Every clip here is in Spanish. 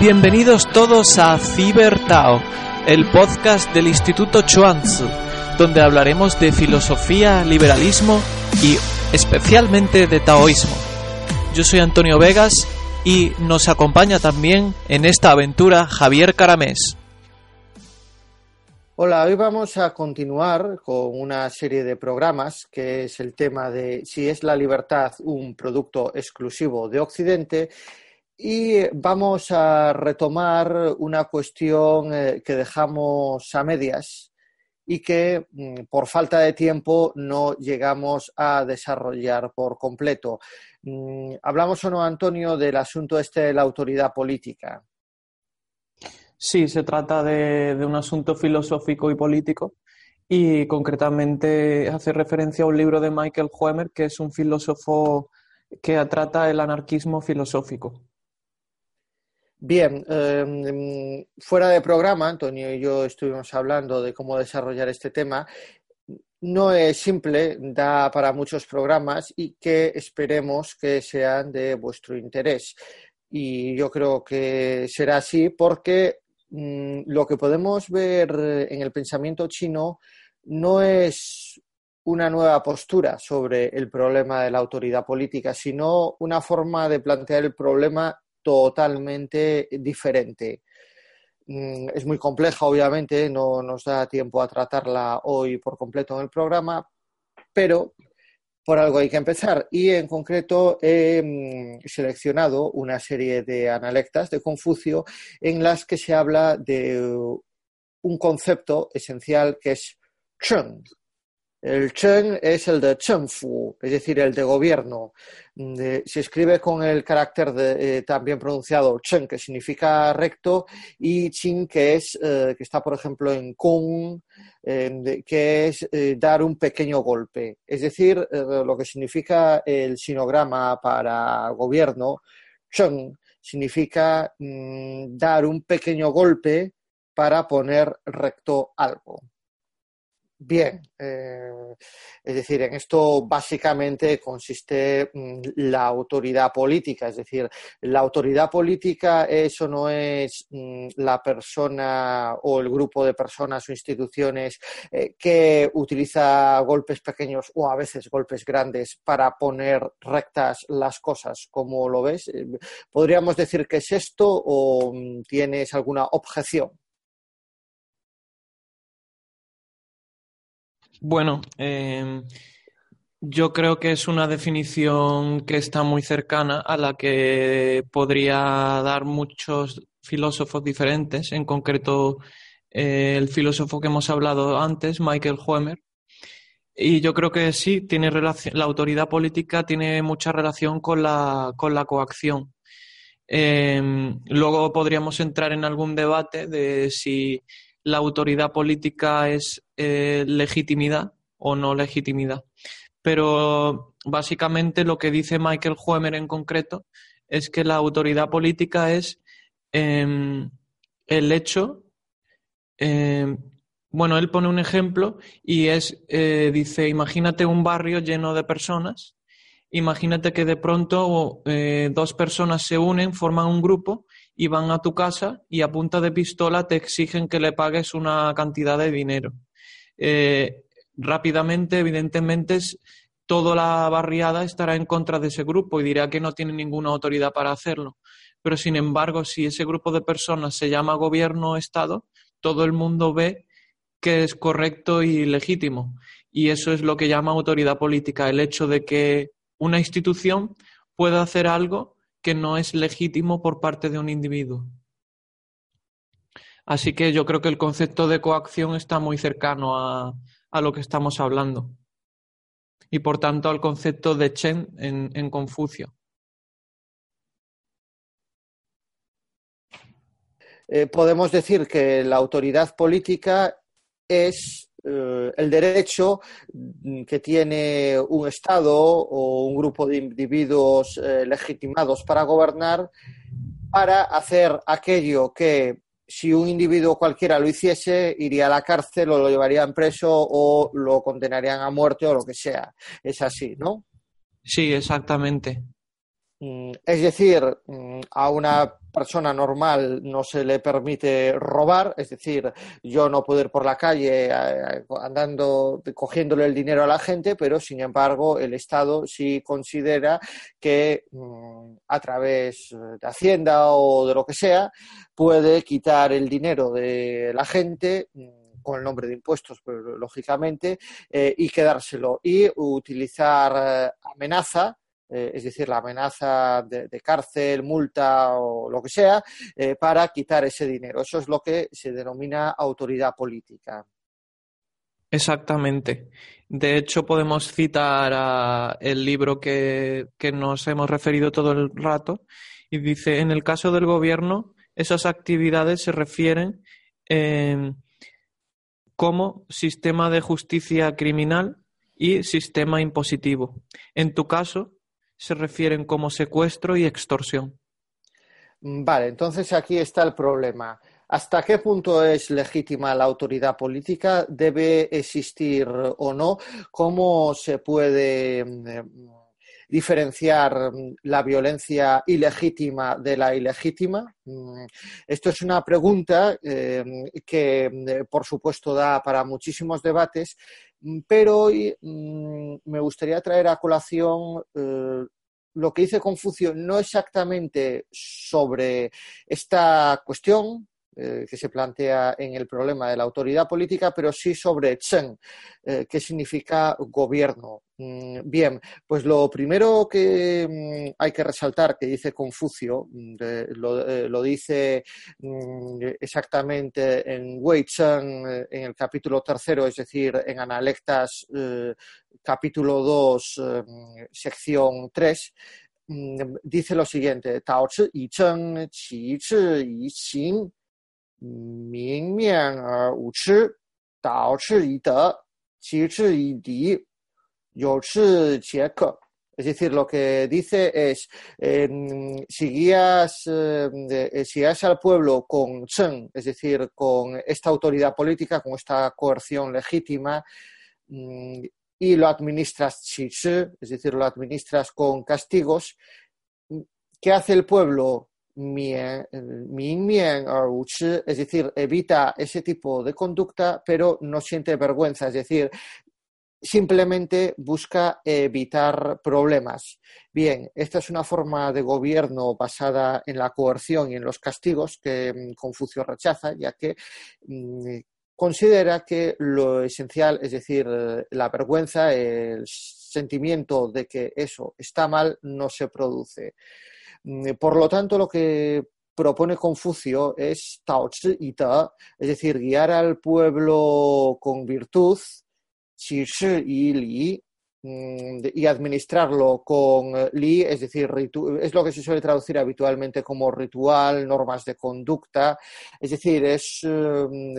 Bienvenidos todos a Cibertao, el podcast del Instituto Chuanzi, donde hablaremos de filosofía, liberalismo y especialmente de taoísmo. Yo soy Antonio Vegas y nos acompaña también en esta aventura Javier Caramés. Hola, hoy vamos a continuar con una serie de programas que es el tema de si es la libertad un producto exclusivo de Occidente y vamos a retomar una cuestión eh, que dejamos a medias y que mm, por falta de tiempo no llegamos a desarrollar por completo. Mm, hablamos o no, Antonio, del asunto este de la autoridad política. Sí, se trata de, un asunto filosófico y político y concretamente hace referencia a un libro de Michael Huemer, que es un filósofo que trata el anarquismo filosófico. Bien, em, fuera de programa, Antonio y yo estuvimos hablando de cómo desarrollar este tema. No es simple, da para muchos programas y que esperemos que sean de vuestro interés. Y yo creo que será así porque Mm, lo que podemos ver en el pensamiento chino no es una nueva postura sobre el problema de la autoridad política, sino una forma de plantear el problema totalmente diferente. Mm, es muy compleja, obviamente, no nos da tiempo a tratarla hoy por completo en el programa, pero por algo hay que empezar. Y en concreto he mm, seleccionado una serie de analectas de Confucio en las que se habla de un concepto esencial que es Cheng, el Chen es el de Chenfu, es decir, el de gobierno. se escribe con el carácter eh, también pronunciado Chen, que significa recto, y Qin, que, es, eh, que está, por ejemplo, en Kung, que es eh, dar un pequeño golpe. Es decir, lo que significa el sinograma para gobierno, Chen, significa mm, dar un pequeño golpe para poner recto algo. Bien, eh, es decir, en esto básicamente consiste mm, la autoridad política, es decir, la autoridad política eso no es mm, la persona o el grupo de personas o instituciones eh, que utiliza golpes pequeños o a veces golpes grandes para poner rectas las cosas, como lo ves. Eh, ¿Podríamos decir que es esto o mm, tienes alguna objeción? Bueno, em, yo creo que es una definición que está muy cercana a la que podría dar muchos filósofos diferentes, en concreto eh, el filósofo que hemos hablado antes, Michael Huemer. Y yo creo que sí, tiene relación, la autoridad política tiene mucha relación con la, con la coacción. Em, luego podríamos entrar en algún debate de si la autoridad política es eh, legitimidad o no legitimidad. Pero básicamente lo que dice Michael Huemer en concreto es que la autoridad política es em, el hecho, em, bueno, él pone un ejemplo y es, eh, dice, imagínate un barrio lleno de personas, imagínate que de pronto eh, dos personas se unen, forman un grupo y van a tu casa y a punta de pistola te exigen que le pagues una cantidad de dinero. Eh, rápidamente, evidentemente, toda la barriada estará en contra de ese grupo y dirá que no tiene ninguna autoridad para hacerlo. Pero, sin embargo, si ese grupo de personas se llama gobierno o Estado, todo el mundo ve que es correcto y legítimo. Y eso es lo que llama autoridad política, el hecho de que una institución pueda hacer algo que no es legítimo por parte de un individuo. Así que yo creo que el concepto de coacción está muy cercano a, lo que estamos hablando y por tanto al concepto de Chen en, Confucio. Eh, podemos decir que la autoridad política es eh, el derecho que tiene un Estado o un grupo de individuos eh, legitimados para gobernar para hacer aquello que si un individuo cualquiera lo hiciese, iría a la cárcel o lo llevarían preso o lo condenarían a muerte o lo que sea. Es así, ¿no? Sí, exactamente. Mm, es decir, mm, a una persona normal no se le permite robar, es decir, yo no puedo ir por la calle eh, andando, cogiéndole el dinero a la gente, pero sin embargo el Estado sí considera que mm, a través de Hacienda o de lo que sea puede quitar el dinero de la gente mm, con el nombre de impuestos, pues, lógicamente, eh, y quedárselo. Y utilizar eh, amenaza eh, es decir, la amenaza de, cárcel, multa o lo que sea, eh, para quitar ese dinero. Eso es lo que se denomina autoridad política. Exactamente. De hecho, podemos citar el libro que, nos hemos referido todo el rato y dice, en el caso del gobierno, esas actividades se refieren em, como sistema de justicia criminal y sistema impositivo. En tu caso, se refieren como secuestro y extorsión. Vale, entonces aquí está el problema. ¿Hasta qué punto es legítima la autoridad política? ¿Debe existir o no? ¿Cómo se puede mm, diferenciar mm, la violencia ilegítima de la ilegítima? Mm, esto es una pregunta eh, que, por supuesto, da para muchísimos debates Mm, pero hoy mm, me gustaría traer a colación eh, lo que dice Confucio, no exactamente sobre esta cuestión, eh, que se plantea en el problema de la autoridad política, pero sí sobre Chen, eh, que significa gobierno. Mm, bien, pues lo primero que mm, hay que resaltar que dice Confucio, mm, eh, lo, dice exactamente en Wei Chen, en el capítulo tercero, es decir, en Analectas capítulo 2, sección 3, dice lo siguiente, Tao Chi Chen, Qi Chi Es decir, lo que dice es, em, si, guías, em, si guías al pueblo con Chen, es decir, con esta autoridad política, con esta coerción legítima, mm, y lo administras es decir, lo administras con castigos, ¿qué hace el pueblo? Es decir, evita ese tipo de conducta, pero no siente vergüenza, es decir, simplemente busca evitar problemas. Bien, esta es una forma de gobierno basada en la coerción y en los castigos que mm, Confucio rechaza, ya que mm, considera que lo esencial, es decir, la vergüenza, el sentimiento de que eso está mal, no se produce. Mm, por lo tanto, lo que propone Confucio es Tao y Ta, es decir, guiar al pueblo con virtud, Qi y Li, mm, y administrarlo con Li, es decir, es lo que se suele traducir habitualmente como ritual, normas de conducta, es decir, es mm,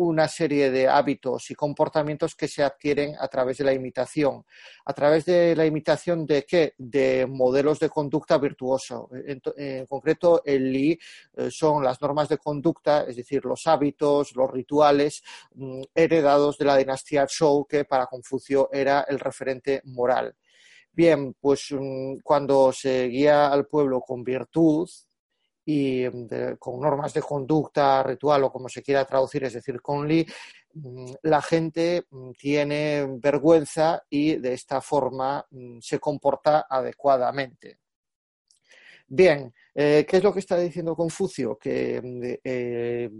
una serie de hábitos y comportamientos que se adquieren a través de la imitación. ¿A través de la imitación de qué? De modelos de conducta virtuoso. En, concreto, el Li eh, son las normas de conducta, es decir, los hábitos, los rituales mm, heredados de la dinastía Zhou, que para Confucio era el referente moral. Bien, pues mm, cuando se guía al pueblo con virtud, y mm, con normas de conducta ritual o como se quiera traducir, es decir, con Li, mm, la gente mm, tiene vergüenza y de esta forma se comporta adecuadamente. Bien, eh, ¿qué es lo que está diciendo Confucio? Que eh,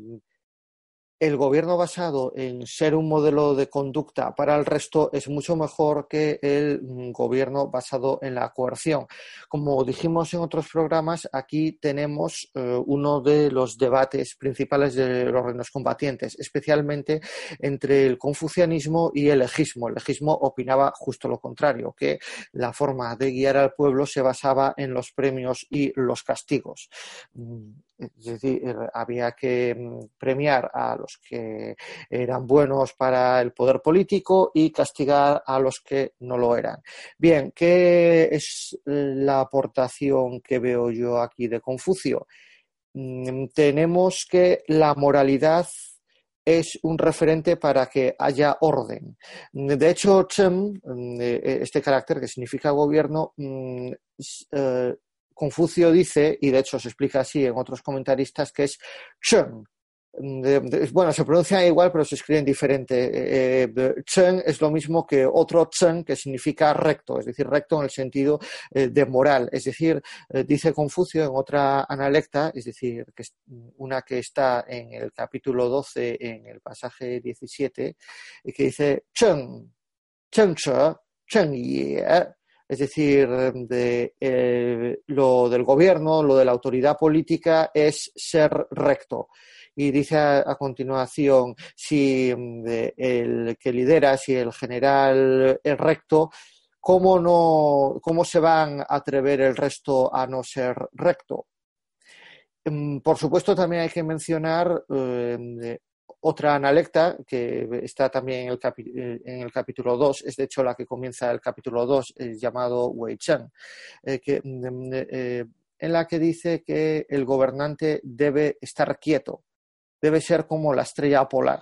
el gobierno basado en ser un modelo de conducta para el resto es mucho mejor que el mm, gobierno basado en la coerción. Como dijimos en otros programas, aquí tenemos eh, uno de los debates principales de los reinos combatientes, especialmente entre el confucianismo y el legismo. El legismo opinaba justo lo contrario, que la forma de guiar al pueblo se basaba en los premios y los castigos. Es decir, había que mm, premiar a los que eran buenos para el poder político y castigar a los que no lo eran. Bien, ¿qué es la aportación que veo yo aquí de Confucio? Mm, tenemos que la moralidad es un referente para que haya orden. De hecho, Chen, mm, eh, este carácter que significa gobierno, eh, Confucio dice, y de hecho se explica así en otros comentaristas, que es Chen, bueno, se pronuncia igual, pero se escriben diferente. Eh, chen es lo mismo que otro chen, que significa recto, es decir, recto en el sentido eh, de moral. Es decir, eh, dice Confucio en otra analecta, es decir, que una que está en el capítulo 12, en el pasaje 17, que dice chen, chen che, chen ye, es decir, de, lo del gobierno, lo de la autoridad política es ser recto y dice a, continuación si mm, el que lidera, si el general es recto, ¿cómo, no, ¿cómo se van a atrever el resto a no ser recto? Mm, por supuesto, también hay que mencionar eh, otra analecta que está también en el, eh, capítulo 2, es de hecho la que comienza el capítulo 2, llamado Wei Chen, eh, mm, en la que dice que el gobernante debe estar quieto, debe ser como la estrella polar,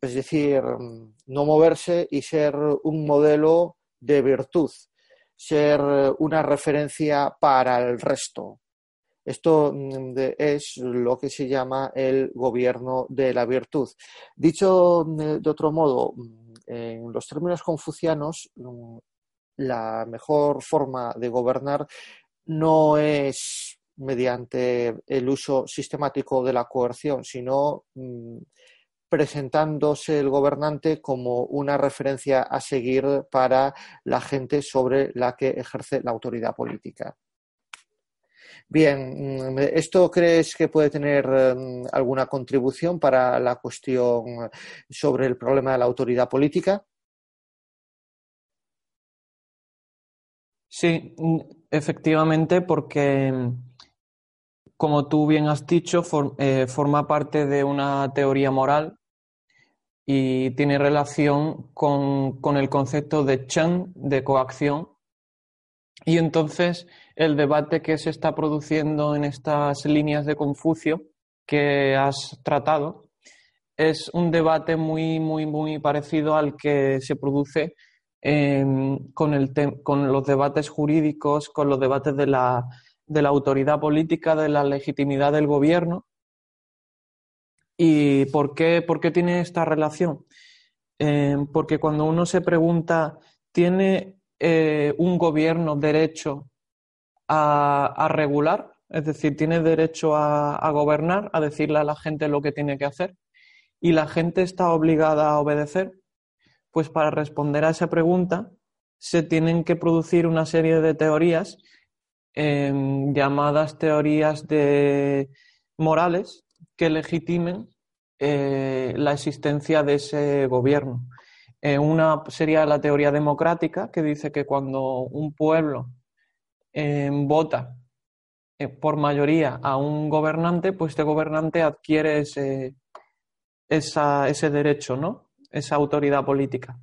es decir, no moverse y ser un modelo de virtud, ser una referencia para el resto. Esto mm, es lo que se llama el gobierno de la virtud. Dicho mm, de otro modo, mm, en los términos confucianos, la mejor forma de gobernar no es mediante el uso sistemático de la coerción, sino presentándose el gobernante como una referencia a seguir para la gente sobre la que ejerce la autoridad política. Bien, mm, ¿esto crees que puede tener mm, alguna contribución para la cuestión sobre el problema de la autoridad política? Sí, efectivamente, porque como tú bien has dicho, eh, forma parte de una teoría moral y tiene relación con, el concepto de Chen, de coacción. Y entonces el debate que se está produciendo en estas líneas de Confucio que has tratado es un debate muy, muy, muy parecido al que se produce con, el con los debates jurídicos, con los debates de la de la autoridad política, de la legitimidad del gobierno. ¿Y por qué, por qué tiene esta relación? Eh, porque cuando uno se pregunta, ¿tiene eh, un gobierno derecho a, regular? Es decir, ¿tiene derecho a, gobernar, a decirle a la gente lo que tiene que hacer? ¿Y la gente está obligada a obedecer? Pues para responder a esa pregunta se tienen que producir una serie de teorías Em, llamadas teorías de morales que legitimen eh, la existencia de ese gobierno. Eh, una sería la teoría democrática, que dice que cuando un pueblo vota eh, por mayoría a un gobernante, pues este gobernante adquiere ese, ese derecho, ¿no? esa autoridad política.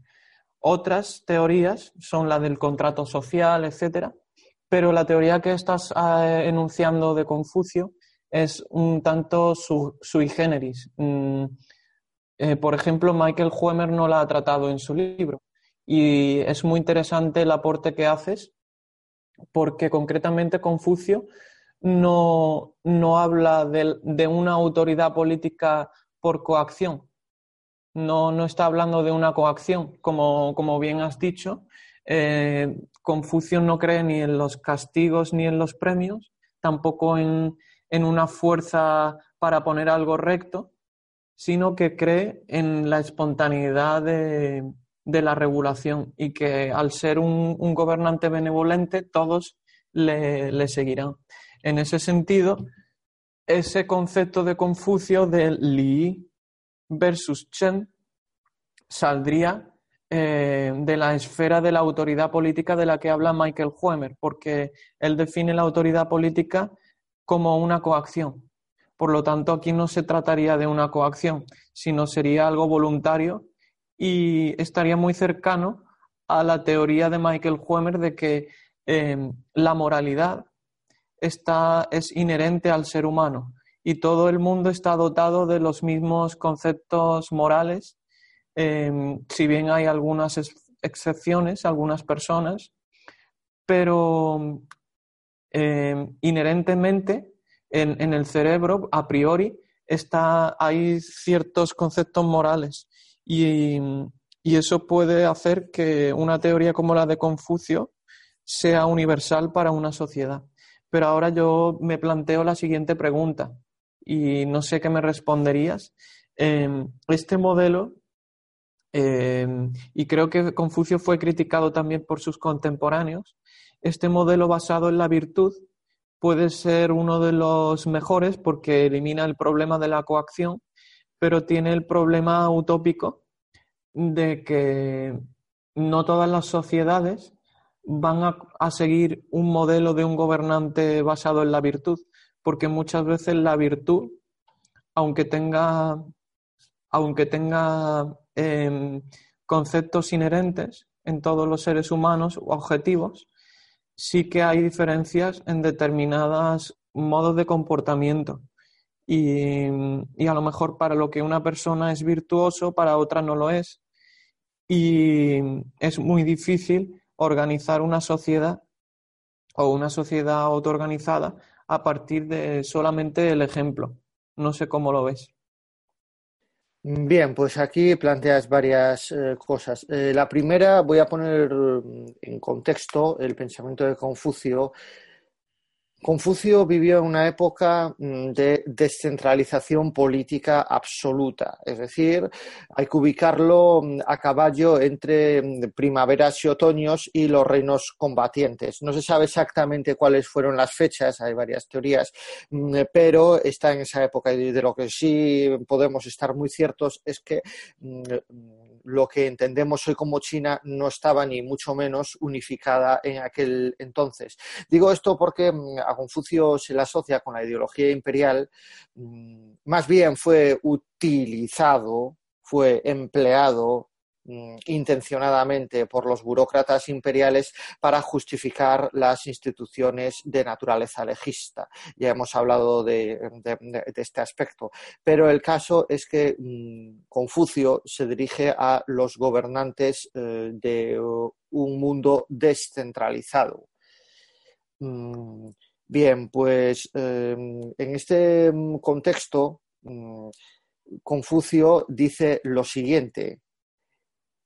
Otras teorías son la del contrato social, etcétera, pero la teoría que estás eh, enunciando de Confucio es un tanto sui generis. Mm, eh, por ejemplo, Michael Huemer no la ha tratado en su libro y es muy interesante el aporte que haces porque concretamente Confucio no, habla de, una autoridad política por coacción, no, no está hablando de una coacción, como, como bien has dicho, eh, Confucio no cree ni en los castigos ni en los premios, tampoco en, una fuerza para poner algo recto, sino que cree en la espontaneidad de, la regulación y que al ser un, gobernante benevolente todos le, le, seguirán. En ese sentido, ese concepto de Confucio de Li versus Chen saldría eh, de la esfera de la autoridad política de la que habla Michael Huemer, porque él define la autoridad política como una coacción. Por lo tanto, aquí no se trataría de una coacción, sino sería algo voluntario y estaría muy cercano a la teoría de Michael Huemer de que eh, la moralidad está, es inherente al ser humano y todo el mundo está dotado de los mismos conceptos morales Em, si bien hay algunas excepciones, algunas personas, pero inherentemente en, el cerebro, a priori, está, hay ciertos conceptos morales y, eso puede hacer que una teoría como la de Confucio sea universal para una sociedad. Pero ahora yo me planteo la siguiente pregunta y no sé qué me responderías. Em, este modelo, em, y creo que Confucio fue criticado también por sus contemporáneos, este modelo basado en la virtud puede ser uno de los mejores porque elimina el problema de la coacción, pero tiene el problema utópico de que no todas las sociedades van a, seguir un modelo de un gobernante basado en la virtud, porque muchas veces la virtud, aunque tenga, aunque tenga em, conceptos inherentes en todos los seres humanos o objetivos, sí que hay diferencias en determinados modos de comportamiento. Y, a lo mejor para lo que una persona es virtuoso, para otra no lo es. Y es muy difícil organizar una sociedad o una sociedad autoorganizada a partir de solamente el ejemplo. No sé cómo lo ves. Bien, pues aquí planteas varias eh, cosas. Eh, la primera, voy a poner en contexto el pensamiento de Confucio Confucio vivió en una época mm, de descentralización política absoluta, es decir, hay que ubicarlo mm, a caballo entre mm, primaveras y otoños y los reinos combatientes. No se sabe exactamente cuáles fueron las fechas, hay varias teorías, pero está en esa época y de lo que sí podemos estar muy ciertos es que lo que entendemos hoy como China no estaba ni mucho menos unificada en aquel entonces. Digo esto porque mm, a Confucio se le asocia con la ideología imperial, mm, más bien fue utilizado, fue empleado intencionadamente por los burócratas imperiales para justificar las instituciones de naturaleza legista. Ya hemos hablado de, este aspecto. Pero el caso es que mm, Confucio se dirige a los gobernantes eh, de un mundo descentralizado. Mm, bien, pues em, en este contexto, Confucio dice lo siguiente.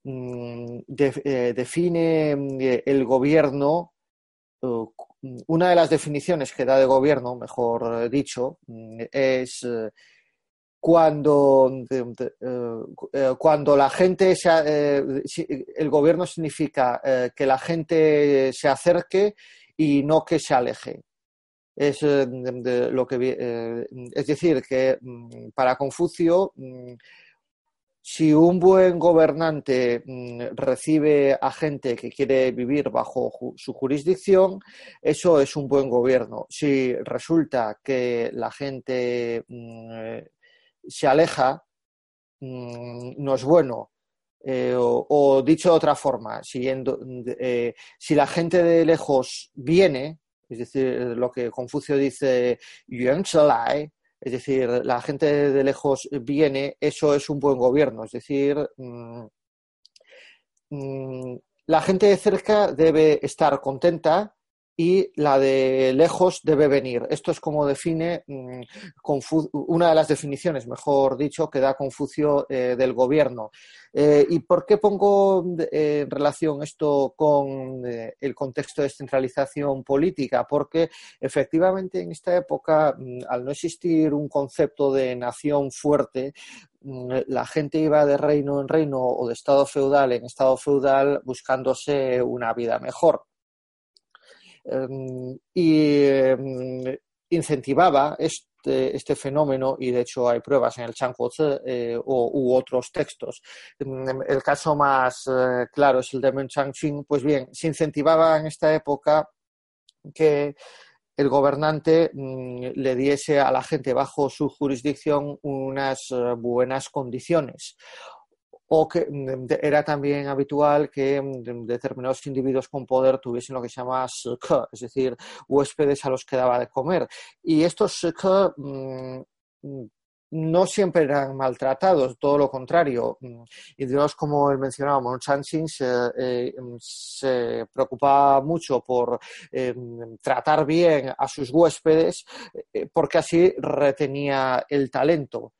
Mm, eh, define mm, el gobierno, una de las definiciones que da de gobierno, mejor dicho, mm, es eh, cuando, eh, cuando la gente el gobierno significa que la gente se acerque y no que se aleje. Es, lo que, es decir, que para Confucio si un buen gobernante mm, recibe a gente que quiere vivir bajo su jurisdicción, eso es un buen gobierno. Si resulta que la gente mm, se aleja, mm, no es bueno. Eh, o, dicho de otra forma, eh, si la gente de lejos viene, es decir, lo que Confucio dice, Yuan es decir, la gente de lejos viene, eso es un buen gobierno. Es decir, mm, mm, la gente de cerca debe estar contenta y la de lejos debe venir. Esto es como define mm, una de las definiciones, mejor dicho, que da Confucio eh, del gobierno. Eh, ¿Y por qué pongo eh, en relación esto con el contexto de descentralización política? Porque efectivamente en esta época, mm, al no existir un concepto de nación fuerte, mm, la gente iba de reino en reino o de estado feudal en estado feudal buscándose una vida mejor. Y em, incentivaba este, este, fenómeno, y de hecho hay pruebas en el Changhuozi eh, u otros textos. Em, el caso más eh, claro es el de Men Changqing. Pues bien, se incentivaba en esta época que el gobernante mm, le diese a la gente bajo su jurisdicción unas eh, buenas condiciones o que mm, era también habitual que mm, determinados individuos con poder tuviesen lo que se llama SK, es decir, huéspedes a los que daba de comer. Y estos mm, no siempre eran maltratados, todo lo contrario. Dios, como él mencionaba, Mon se, se preocupaba mucho por tratar bien a sus huéspedes porque así retenía el talento.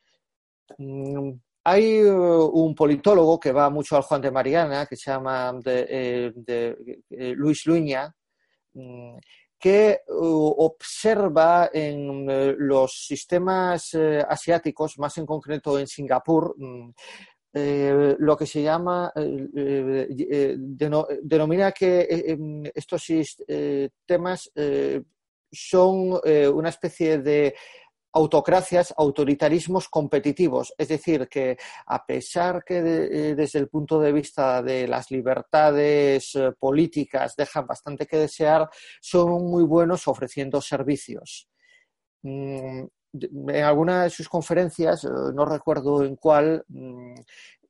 Hay uh, un politólogo que va mucho al Juan de Mariana, que se llama de, eh, Luis Luña, mm, que uh, observa en uh, los sistemas asiáticos, más en concreto en Singapur, mm, lo que se llama, denomina que em, estos sistemas son una especie de autocracias, autoritarismos competitivos. Es decir, que a pesar que eh, desde el punto de vista de las libertades eh, políticas dejan bastante que desear, son muy buenos ofreciendo servicios. Mm, en alguna de sus conferencias, eh, no recuerdo en cuál, mm,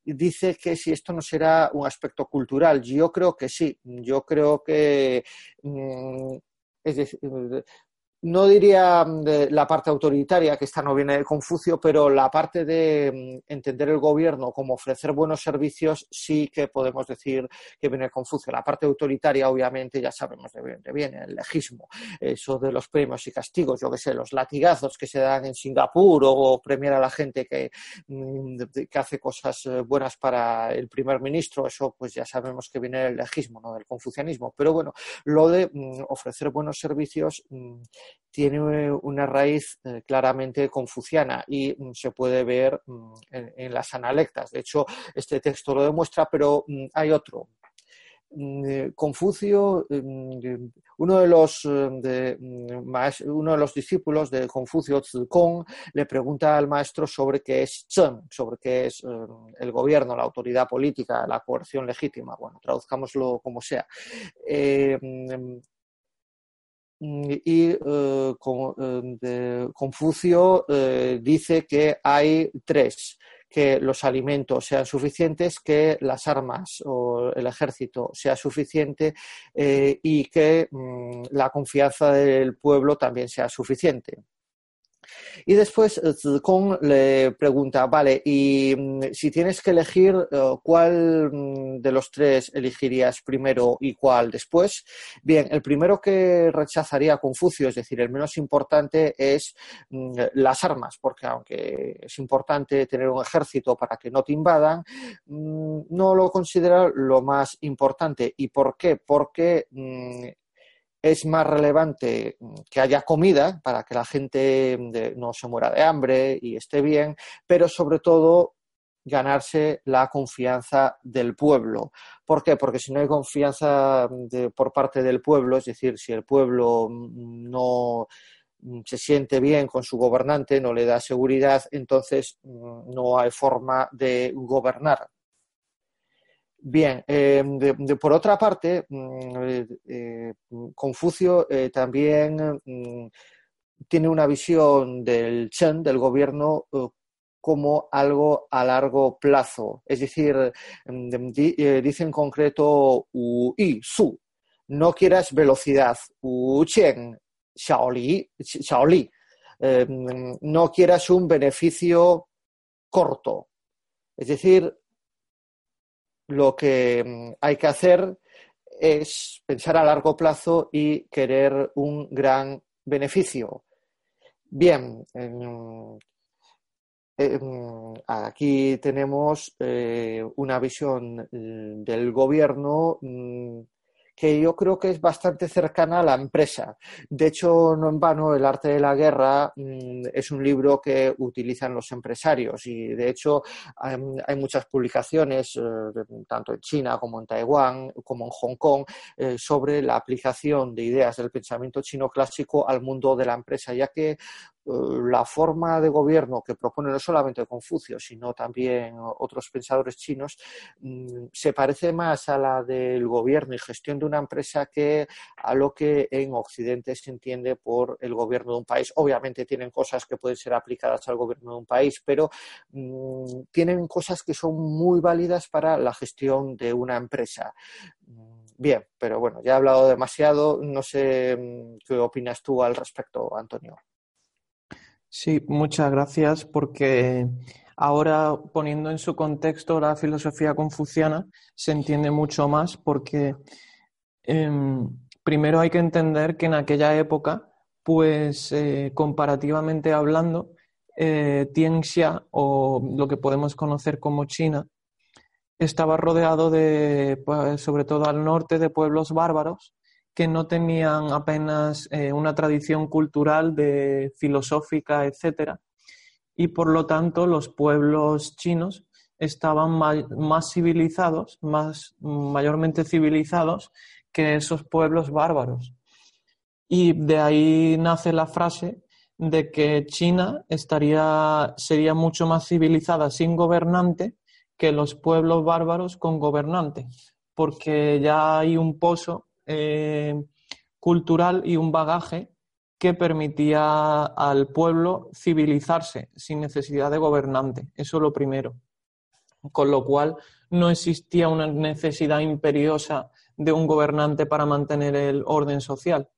dice que si esto no será un aspecto cultural. Yo creo que sí. Yo creo que mm, es decir, no diría mm, la parte autoritaria, que esta no viene de Confucio, pero la parte de mm, entender el gobierno como ofrecer buenos servicios sí que podemos decir que viene de Confucio. La parte autoritaria, obviamente, ya sabemos de dónde viene, el legismo, eso de los premios y castigos, yo que sé, los latigazos que se dan en Singapur o premiar a la gente que, mm, que hace cosas eh, buenas para el primer ministro, eso pues ya sabemos que viene del legismo, no del confucianismo. Pero bueno, lo de ofrecer buenos servicios tiene una raíz eh, claramente confuciana y mm, se puede ver mm, en, las analectas. De hecho, este texto lo demuestra, pero mm, hay otro. Eh, Confucio, uno de los, de, uno de los discípulos de Confucio, Zikong, le pregunta al maestro sobre qué es Chen, sobre qué es el gobierno, la autoridad política, la coerción legítima. Bueno, traduzcámoslo como sea. Eh, y eh, eh, Confucio eh, dice que hay tres, que los alimentos sean suficientes, que las armas o el ejército sea suficiente y que mm, la confianza del pueblo también sea suficiente. Y después eh, Zikong le pregunta, vale, y mm, si tienes que elegir, eh, ¿cuál mm, de los tres elegirías primero y cuál después? Bien, el primero que rechazaría Confucio, es decir, el menos importante, es mm, las armas, porque aunque es importante tener un ejército para que no te invadan, no lo considera lo más importante. ¿Y por qué? Porque es más relevante que haya comida para que la gente mm, no se muera de hambre y esté bien, pero sobre todo ganarse la confianza del pueblo. ¿Por qué? Porque si no hay confianza mm, por parte del pueblo, es decir, si el pueblo mm, no se siente bien con su gobernante, no le da seguridad, entonces no hay forma de gobernar. Bien, eh, por otra parte, mm, eh, eh, Confucio también mm, tiene una visión del Chen, del gobierno, como algo a largo plazo. Es decir, mm, dice en concreto Wu y Su, no quieras velocidad, Wu Chen, Xiaoli, no quieras un beneficio corto. Es decir, lo que mm, hay que hacer es pensar a largo plazo y querer un gran beneficio. Bien, aquí tenemos eh, una visión mm, del gobierno mm, que yo creo que es bastante cercana a la empresa. De hecho, no en vano, El arte de la guerra mm, es un libro que utilizan los empresarios y, de hecho, hay, muchas publicaciones, eh, tanto en China como en Taiwán, como en Hong Kong, eh, sobre la aplicación de ideas del pensamiento chino clásico al mundo de la empresa, ya que la forma de gobierno que propone no solamente Confucio, sino también otros pensadores chinos, mm, se parece más a la del gobierno y gestión de una empresa que a lo que en Occidente se entiende por el gobierno de un país. Obviamente tienen cosas que pueden ser aplicadas al gobierno de un país, pero mm, tienen cosas que son muy válidas para la gestión de una empresa. Mm, bien, pero bueno, ya he hablado demasiado. No sé qué opinas tú al respecto, Antonio. Sí, muchas gracias porque ahora poniendo en su contexto la filosofía confuciana se entiende mucho más porque em, primero hay que entender que en aquella época, pues eh, comparativamente hablando, eh, Tianxia o lo que podemos conocer como China estaba rodeado de, pues, sobre todo al norte, de pueblos bárbaros que no tenían apenas eh, una tradición cultural de filosófica, etcétera, y por lo tanto los pueblos chinos estaban más, civilizados, más mayormente civilizados que esos pueblos bárbaros. Y de ahí nace la frase de que China estaría, sería mucho más civilizada sin gobernante que los pueblos bárbaros con gobernante, porque ya hay un pozo eh, cultural y un bagaje que permitía al pueblo civilizarse sin necesidad de gobernante. Eso es lo primero. Con lo cual no existía una necesidad imperiosa de un gobernante para mantener el orden social.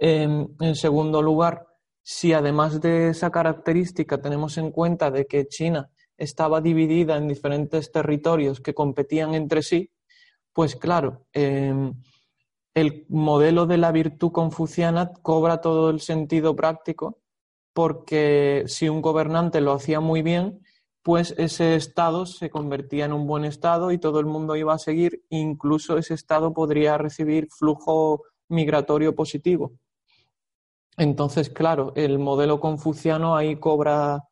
en segundo lugar, si además de esa característica tenemos en cuenta de que China estaba dividida en diferentes territorios que competían entre sí, pues claro, em, el modelo de la virtud confuciana cobra todo el sentido práctico porque si un gobernante lo hacía muy bien, pues ese estado se convertía en un buen estado y todo el mundo iba a seguir, incluso ese estado podría recibir flujo migratorio positivo. Entonces, claro, el modelo confuciano ahí cobra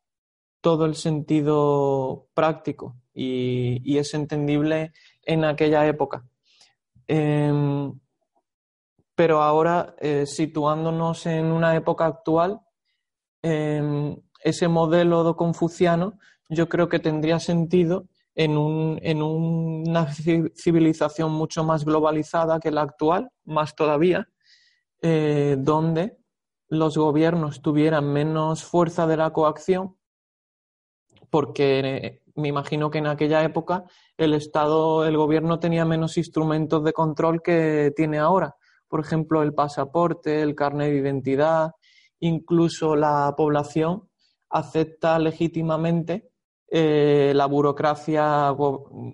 todo el sentido práctico y, es entendible en aquella época. Em, pero ahora, eh, situándonos en una época actual, em, ese modelo confuciano yo creo que tendría sentido en, una civilización mucho más globalizada que la actual, más todavía, eh, donde los gobiernos tuvieran menos fuerza de la coacción, porque eh, me imagino que en aquella época el Estado, el gobierno tenía menos instrumentos de control que tiene ahora por ejemplo, el pasaporte, el carnet de identidad, incluso la población acepta legítimamente eh, la burocracia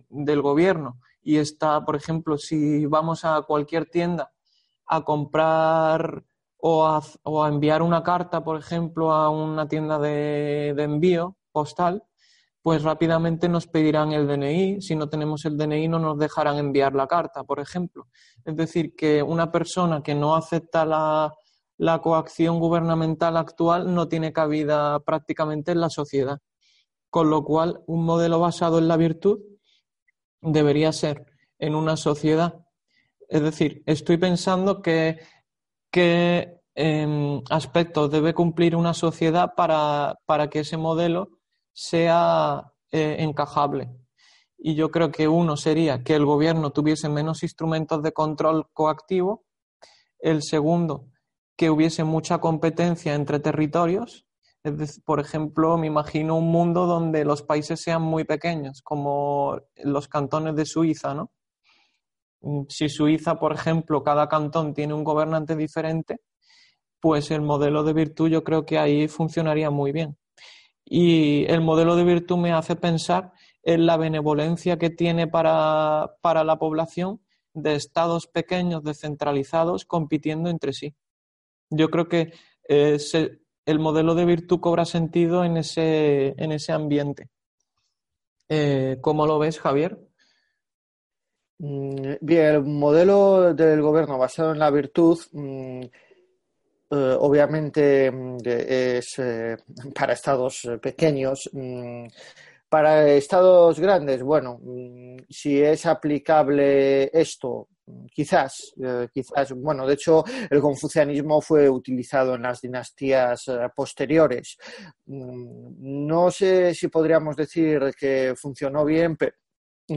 del gobierno. Y está, por ejemplo, si vamos a cualquier tienda a comprar o a, enviar una carta, por ejemplo, a una tienda de envío postal, pues rápidamente nos pedirán el DNI. Si no tenemos el DNI no nos dejarán enviar la carta, por ejemplo. Es decir, que una persona que no acepta la, coacción gubernamental actual no tiene cabida prácticamente en la sociedad. Con lo cual, un modelo basado en la virtud debería ser en una sociedad. Es decir, estoy pensando que qué em, aspectos debe cumplir una sociedad para, para que ese modelo sea eh, encajable. Y yo creo que uno sería que el gobierno tuviese menos instrumentos de control coactivo. El segundo, que hubiese mucha competencia entre territorios. por ejemplo, me imagino un mundo donde los países sean muy pequeños, como los cantones de Suiza, ¿no? Si Suiza, por ejemplo, cada cantón tiene un gobernante diferente, pues el modelo de virtud yo creo que ahí funcionaría muy bien. Y el modelo de virtud me hace pensar en la benevolencia que tiene para, la población de estados pequeños descentralizados compitiendo entre sí. Yo creo que eh, el modelo de virtud cobra sentido en ese, en ese ambiente. Eh, ¿Cómo lo ves, Javier? Mm, bien, el modelo del gobierno basado en la virtud mm, eh, obviamente mm, es eh, para estados eh, pequeños. Mm, para estados grandes, bueno, mm, si es aplicable esto, quizás, quizás, bueno, de hecho, el confucianismo fue utilizado en las dinastías posteriores. No sé si podríamos decir que funcionó bien, pero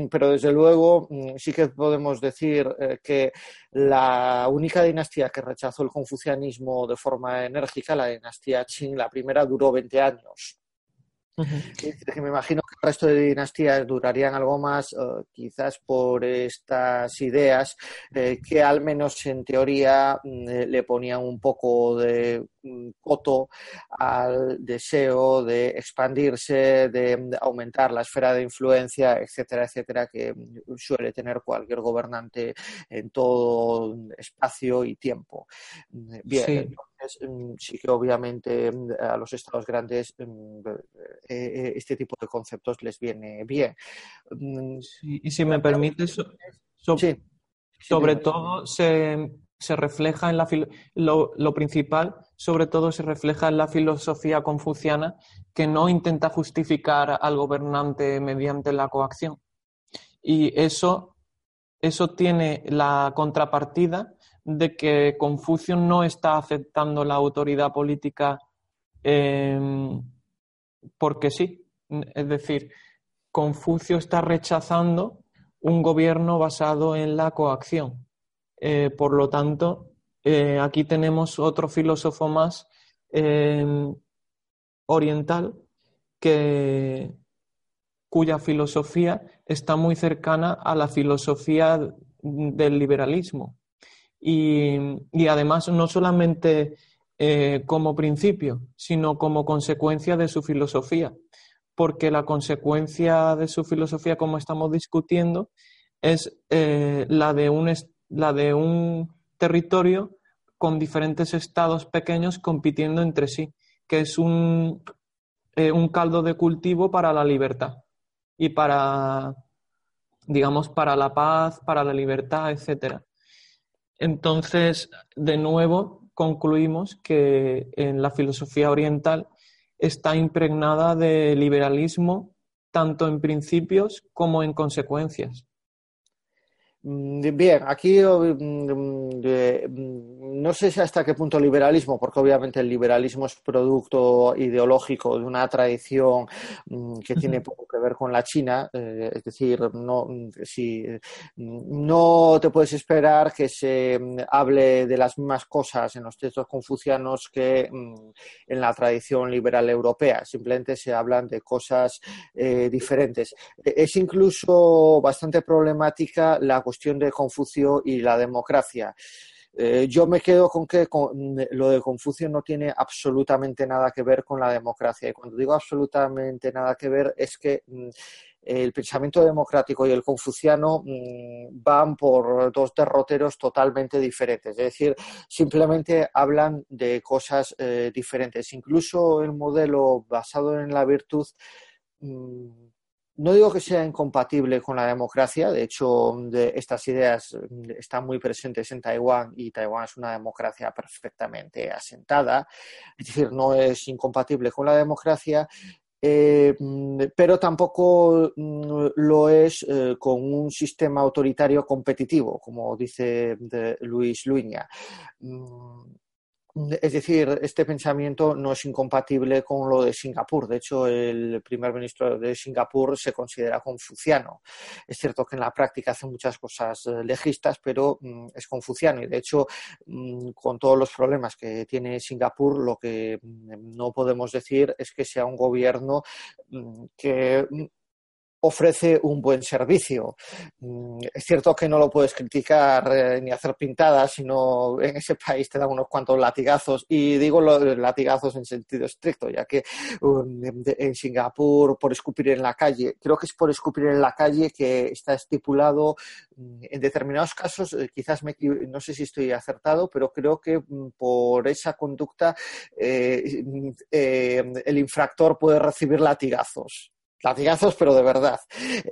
pero desde luego mm, sí que podemos decir eh, que la única dinastía que rechazó el confucianismo de forma enérgica, la dinastía Qing, la primera duró 20 años. Que me imagino que el resto de dinastías durarían algo más, eh, quizás por estas ideas eh, que al menos en teoría mm, eh, le ponían un poco de mm, coto al deseo de expandirse, de, mm, aumentar la esfera de influencia, etcétera, etcétera, que suele tener cualquier gobernante en todo espacio y tiempo. Bien, Mm, sí que obviamente a los estados grandes eh, eh, este tipo de conceptos les viene bien. y si me permite, sobre todo se, refleja en la lo, lo, principal, sobre todo se refleja en la filosofía confuciana que no intenta justificar al gobernante mediante la coacción. Y eso, eso tiene la contrapartida de que Confucio no está aceptando la autoridad política em, porque sí. Es decir, Confucio está rechazando un gobierno basado en la coacción. Eh, por lo tanto, eh, aquí tenemos otro filósofo más em, oriental que, cuya filosofía está muy cercana a la filosofía del liberalismo. Y, además no solamente eh, como principio, sino como consecuencia de su filosofía, porque la consecuencia de su filosofía, como estamos discutiendo, es eh, la, de un, la de un territorio con diferentes estados pequeños compitiendo entre sí, que es un, eh, un caldo de cultivo para la libertad y para, digamos, para la paz, para la libertad, etcétera. Entonces, de nuevo, concluimos que en la filosofía oriental está impregnada de liberalismo tanto en principios como en consecuencias. Mm, bien, aquí mm, mm, no sé si hasta qué punto liberalismo, porque obviamente el liberalismo es producto ideológico de una tradición que tiene poco que ver con la China, eh, es decir, no, si, no te puedes esperar que se hable de las mismas cosas en los textos confucianos que en la tradición liberal europea, simplemente se hablan de cosas eh, diferentes. Es incluso bastante problemática la cuestión cuestión de Confucio y la democracia. Eh, yo me quedo con que lo de Confucio no tiene absolutamente nada que ver con la democracia. Y cuando digo absolutamente nada que ver es que mm, el pensamiento democrático y el confuciano mm, van por dos derroteros totalmente diferentes. Es decir, simplemente hablan de cosas eh, diferentes. Incluso el modelo basado en la virtud. Mm, no digo que sea incompatible con la democracia, de hecho, estas ideas mm, están muy presentes en Taiwán y Taiwán es una democracia perfectamente asentada, es decir, no es incompatible con la democracia, eh, mm, pero tampoco mm, lo es eh, con un sistema autoritario competitivo, como dice Luis Luña. Es decir, este pensamiento no es incompatible con lo de Singapur. De hecho, el primer ministro de Singapur se considera confuciano. Es cierto que en la práctica hace muchas cosas eh, legistas, pero mm, es confuciano. Y de hecho, mm, con todos los problemas que tiene Singapur, lo que mm, no podemos decir es que sea un gobierno que ofrece un buen servicio. Mm, es cierto que no lo puedes criticar eh, ni hacer pintadas, sino en ese país te dan unos cuantos latigazos, y digo los latigazos en sentido estricto, ya que um, en Singapur por escupir en la calle, creo que es por escupir en la calle que está estipulado mm, en determinados casos, eh, quizás me, no sé si estoy acertado, pero creo que mm, por esa conducta eh, el infractor puede recibir latigazos latigazos, pero de verdad.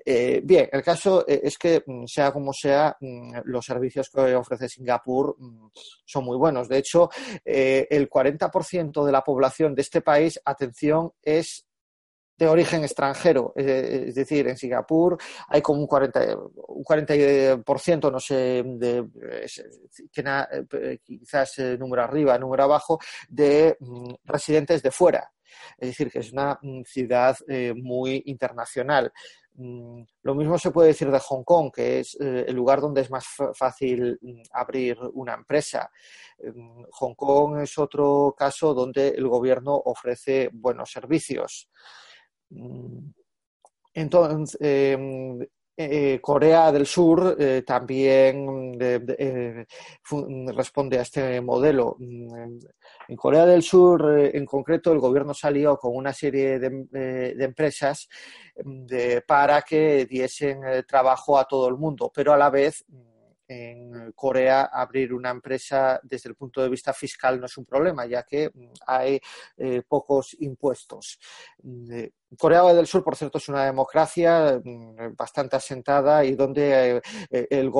Eh, bien, el caso eh, es que, mm, sea como sea, mm, los servicios que ofrece Singapur mm, son muy buenos. De hecho, eh, el 40% de la población de este país, atención, es de origen extranjero. es decir, en Singapur hay como un 40%, un 40% no sé, de, quizás número arriba, número abajo, de residentes de fuera. Es decir, que es una mm, ciudad eh, muy internacional. Mm, lo mismo se puede decir de Hong Kong, que es eh, el lugar donde es más fácil mm, abrir una empresa. Hong Kong es otro caso donde el gobierno ofrece buenos servicios. Entonces, eh, Corea del Sur eh, también eh, responde a este modelo. Mm, en Corea del Sur, en concreto, el gobierno salió con una serie de, empresas mm, para que diesen trabajo a todo el mundo, pero a la vez mm, en Corea abrir una empresa desde el punto de vista fiscal no es un problema, ya que hay pocos impuestos. Corea del Sur, por cierto, es una democracia mm, bastante asentada y donde eh, el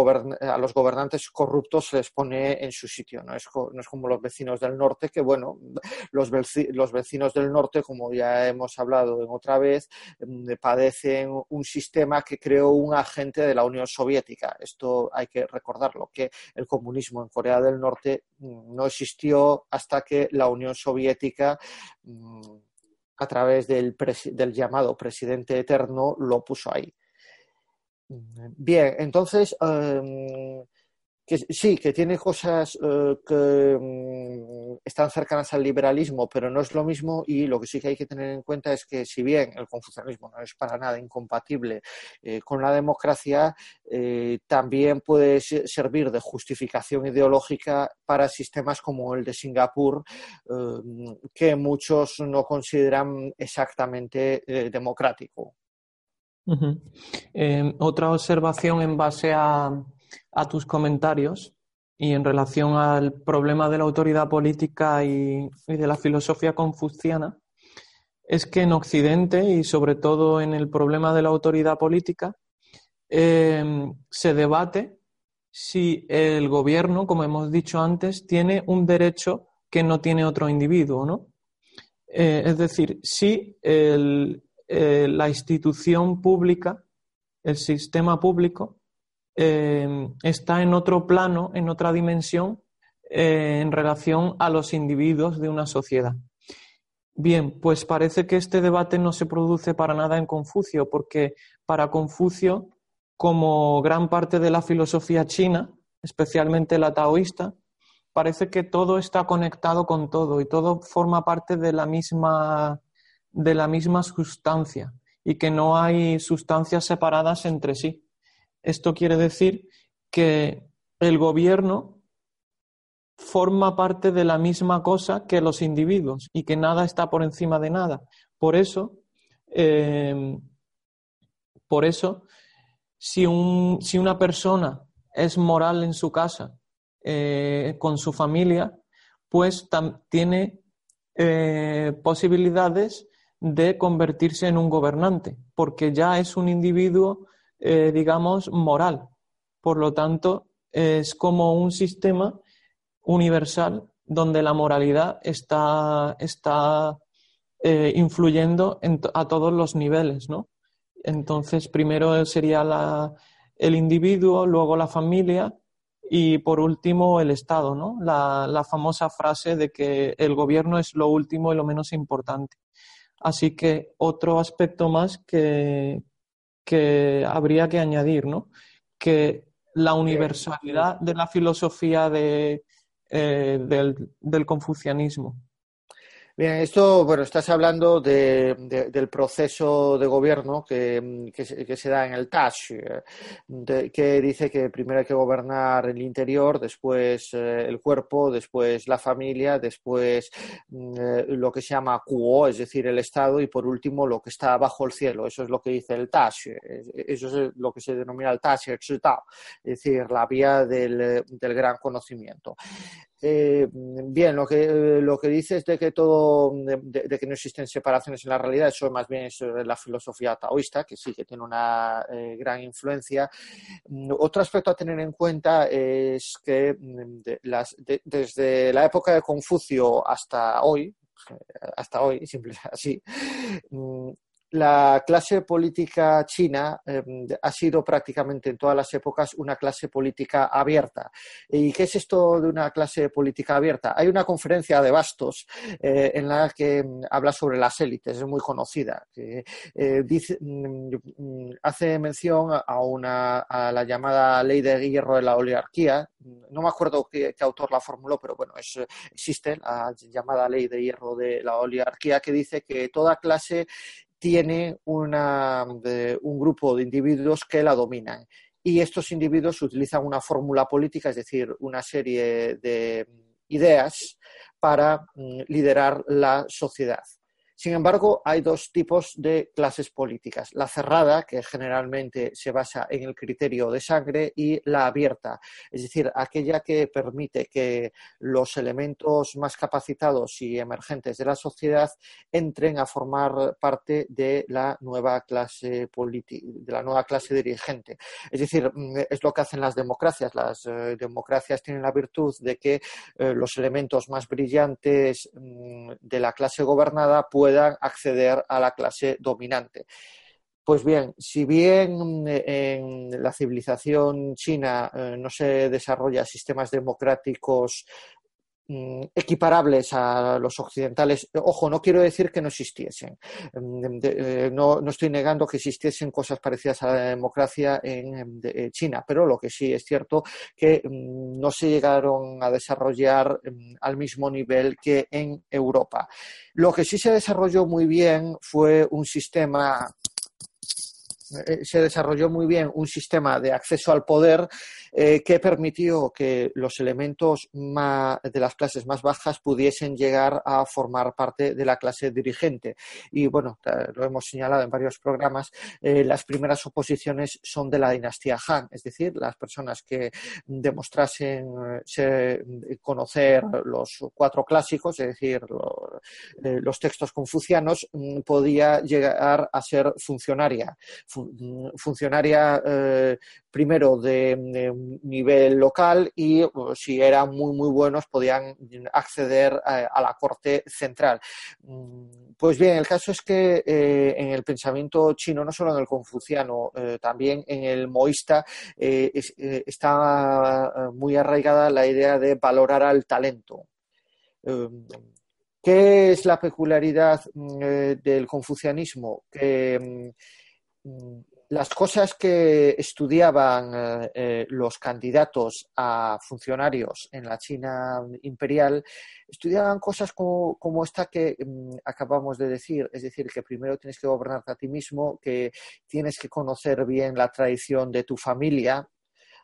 a los gobernantes corruptos se les pone en su sitio. ¿no? Es, como los vecinos del norte, que bueno, los, los, vecinos del norte, como ya hemos hablado en otra vez, mm, padecen un sistema que creó un agente de la Unión Soviética. Esto hay que recordarlo, que el comunismo en Corea del Norte mm, no existió hasta que la Unión Soviética a través del, del llamado presidente eterno, lo puso ahí. Bien, entonces, em, que sí, que tiene cosas eh, que mm, están cercanas al liberalismo, pero no es lo mismo y lo que sí que hay que tener en cuenta es que si bien el confucianismo no es para nada incompatible eh, con la democracia, eh, también puede servir de justificación ideológica para sistemas como el de Singapur, que muchos no consideran exactamente democrático. otra observación en base a a tus comentarios y en relación al problema de la autoridad política y, de la filosofía confuciana, es que en Occidente y sobre todo en el problema de la autoridad política, em, se debate si el gobierno, como hemos dicho antes, tiene un derecho que no tiene otro individuo, ¿no? Eh, es decir, si eh, la institución pública, el sistema público, eh, está en otro plano, en otra dimensión, eh, en relación a los individuos de una sociedad. Bien, pues parece que este debate no se produce para nada en Confucio, porque para Confucio, como gran parte de la filosofía china, especialmente la taoísta, parece que todo está conectado con todo y todo forma parte de la misma, de la misma sustancia y que no hay sustancias separadas entre sí. Esto quiere decir que el gobierno forma parte de la misma cosa que los individuos y que nada está por encima de nada. Por eso, eh, por eso, si, una persona es moral en su casa, eh, con su familia, pues tiene eh, posibilidades de convertirse en un gobernante, porque ya es un individuo eh, digamos, moral. Por lo tanto, es como un sistema universal donde la moralidad está, está eh, influyendo a todos los niveles, ¿no? Entonces, primero sería la, el individuo, luego la familia y por último el Estado, ¿no? La, la, famosa frase de que el gobierno es lo último y lo menos importante. Así que otro aspecto más que, que habría que añadir, ¿no? Que la universalidad de la filosofía eh, del confucianismo Bien, esto, bueno, estás hablando de, del proceso de gobierno que, que, se, da en el TASH, eh, que dice que primero hay que gobernar el interior, después eh, el cuerpo, después la familia, después mm, eh, lo que se llama Kuo, es decir, el Estado, y por último lo que está bajo el cielo. Eso es lo que dice el TASH, eso es lo que se denomina el TASH, es decir, la vía del, del gran conocimiento. Eh, bien, lo que, lo que dices de que todo, de, que no existen separaciones en la realidad, eso más bien es la filosofía taoísta, que sí que tiene una eh, gran influencia. Mm, otro aspecto a tener en cuenta es que mm, desde la época de Confucio hasta hoy, hasta hoy, simple así, mm, la clase política china em, ha sido prácticamente en todas las épocas una clase política abierta. ¿Y qué es esto de una clase política abierta? Hay una conferencia de Bastos eh, en la que em, habla sobre las élites, es muy conocida. Eh, mm, hace mención a, una, a la llamada ley de hierro de la oligarquía. No me acuerdo qué, qué autor la formuló, pero bueno, es, existe la llamada ley de hierro de la oligarquía que dice que toda clase tiene una, un grupo de individuos que la dominan. Y estos individuos utilizan una fórmula política, es decir, una serie de ideas para mm, liderar la sociedad. Sin embargo, hay dos tipos de clases políticas. La cerrada, que generalmente se basa en el criterio de sangre, y la abierta, es decir, aquella que permite que los elementos más capacitados y emergentes de la sociedad entren a formar parte de la nueva clase de la nueva clase dirigente. Es decir, mm, es lo que hacen las democracias. Las eh, democracias tienen la virtud de que eh, los elementos más brillantes mm, de la clase gobernada puedan acceder a la clase dominante. Pues bien, si bien eh, en la civilización china eh, no se desarrolla sistemas democráticos equiparables a los occidentales. Ojo, no quiero decir que no existiesen. Mm, eh, no, estoy negando que existiesen cosas parecidas a la democracia en eh, China, pero lo que sí es cierto que mm, no se llegaron a desarrollar al mismo nivel que en Europa. Lo que sí se desarrolló muy bien fue un sistema eh, se desarrolló muy bien un sistema de acceso al poder eh, que permitió que los elementos de las clases más bajas pudiesen llegar a formar parte de la clase dirigente. Y bueno, lo hemos señalado en varios programas, eh, las primeras oposiciones son de la dinastía Han, es decir, las personas que demostrasen conocer los cuatro clásicos, es decir, los textos confucianos, mm, podía llegar a ser funcionaria funcionaria eh, primero de, nivel local y si eran muy muy buenos podían acceder a, la corte central. Mm, pues bien, el caso es que eh, en el pensamiento chino, no solo en el confuciano, eh, también en el moísta, está muy arraigada la idea de valorar al talento. ¿Qué es la peculiaridad mm, del confucianismo? Que mm, las cosas que estudiaban eh, eh, los candidatos a funcionarios en la China imperial estudiaban cosas como, esta que mm, acabamos de decir, es decir, que primero tienes que gobernarte a ti mismo, que tienes que conocer bien la tradición de tu familia,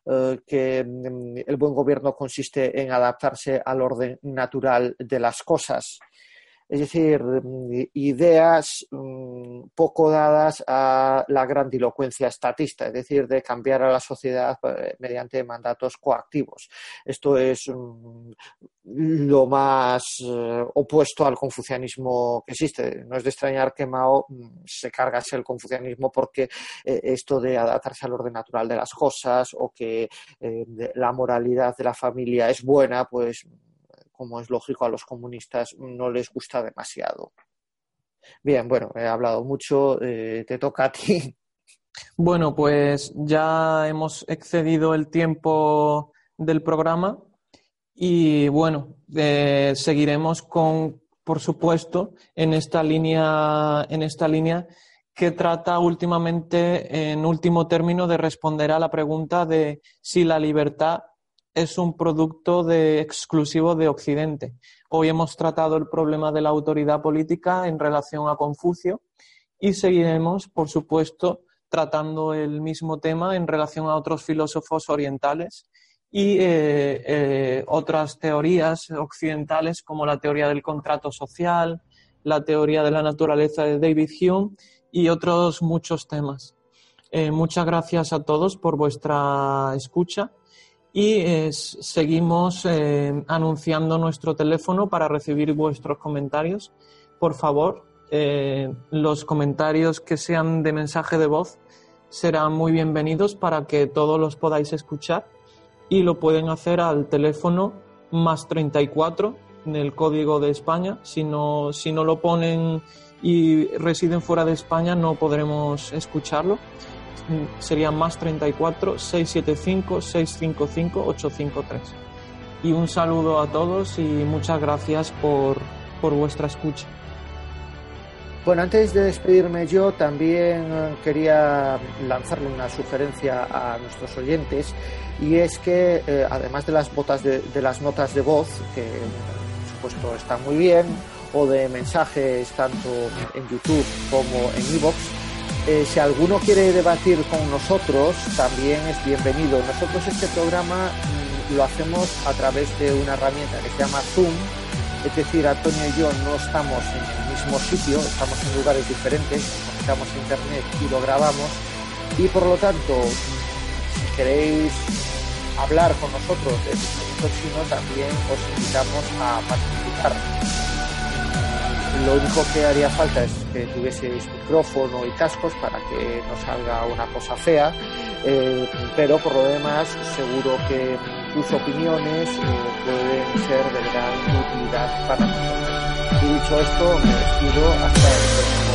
eh, que mm, el buen gobierno consiste en adaptarse al orden natural de las cosas es decir, mm, ideas mm, poco dadas a la grandilocuencia estatista, es decir, de cambiar a la sociedad eh, mediante mandatos coactivos. Esto es mm, lo más eh, opuesto al confucianismo que existe. No es de extrañar que Mao se cargase el confucianismo porque eh, esto de adaptarse al orden natural de las cosas o que la moralidad de la familia es buena, pues como es lógico, a los comunistas no les gusta demasiado. Bien, bueno, he hablado mucho, eh, te toca a ti. Bueno, pues ya hemos excedido el tiempo del programa y bueno, eh, seguiremos con, por supuesto, en esta línea, en esta línea que trata últimamente, en último término, de responder a la pregunta de si la libertad es un producto de, exclusivo de Occidente. Hoy hemos tratado el problema de la autoridad política en relación a Confucio y seguiremos, por supuesto, tratando el mismo tema en relación a otros filósofos orientales y eh, eh, otras teorías occidentales como la teoría del contrato social, la teoría de la naturaleza de David Hume y otros muchos temas. Eh, muchas gracias a todos por vuestra escucha y eh, seguimos eh, anunciando nuestro teléfono para recibir vuestros comentarios. Por favor, eh, los comentarios que sean de mensaje de voz serán muy bienvenidos para que todos los podáis escuchar y lo pueden hacer al teléfono más 34 del código de España. Si no, si no lo ponen y residen fuera de España no podremos escucharlo sería más 34 675 655 853. Y un saludo a todos y muchas gracias por, por vuestra escucha. Bueno, antes de despedirme yo, también quería lanzarle una sugerencia a nuestros oyentes y es que, eh, además de las, botas de las notas de voz, que por supuesto están muy bien, o de mensajes tanto en YouTube como en iVoox. Eh, si alguno quiere debatir con nosotros, también es bienvenido. Nosotros este programa mm, lo hacemos a través de una herramienta que se llama Zoom. Es decir, Antonio y yo no estamos en el mismo sitio, estamos en lugares diferentes, conectamos internet y lo grabamos. Y por lo tanto, si queréis hablar con nosotros de sino también os invitamos a participar. Lo único que haría falta es que tuvieseis micrófono y cascos para que no salga una cosa fea, eh, pero por lo demás seguro que tus opiniones eh, pueden ser de gran utilidad para nosotros. Y dicho esto, me despido hasta el próximo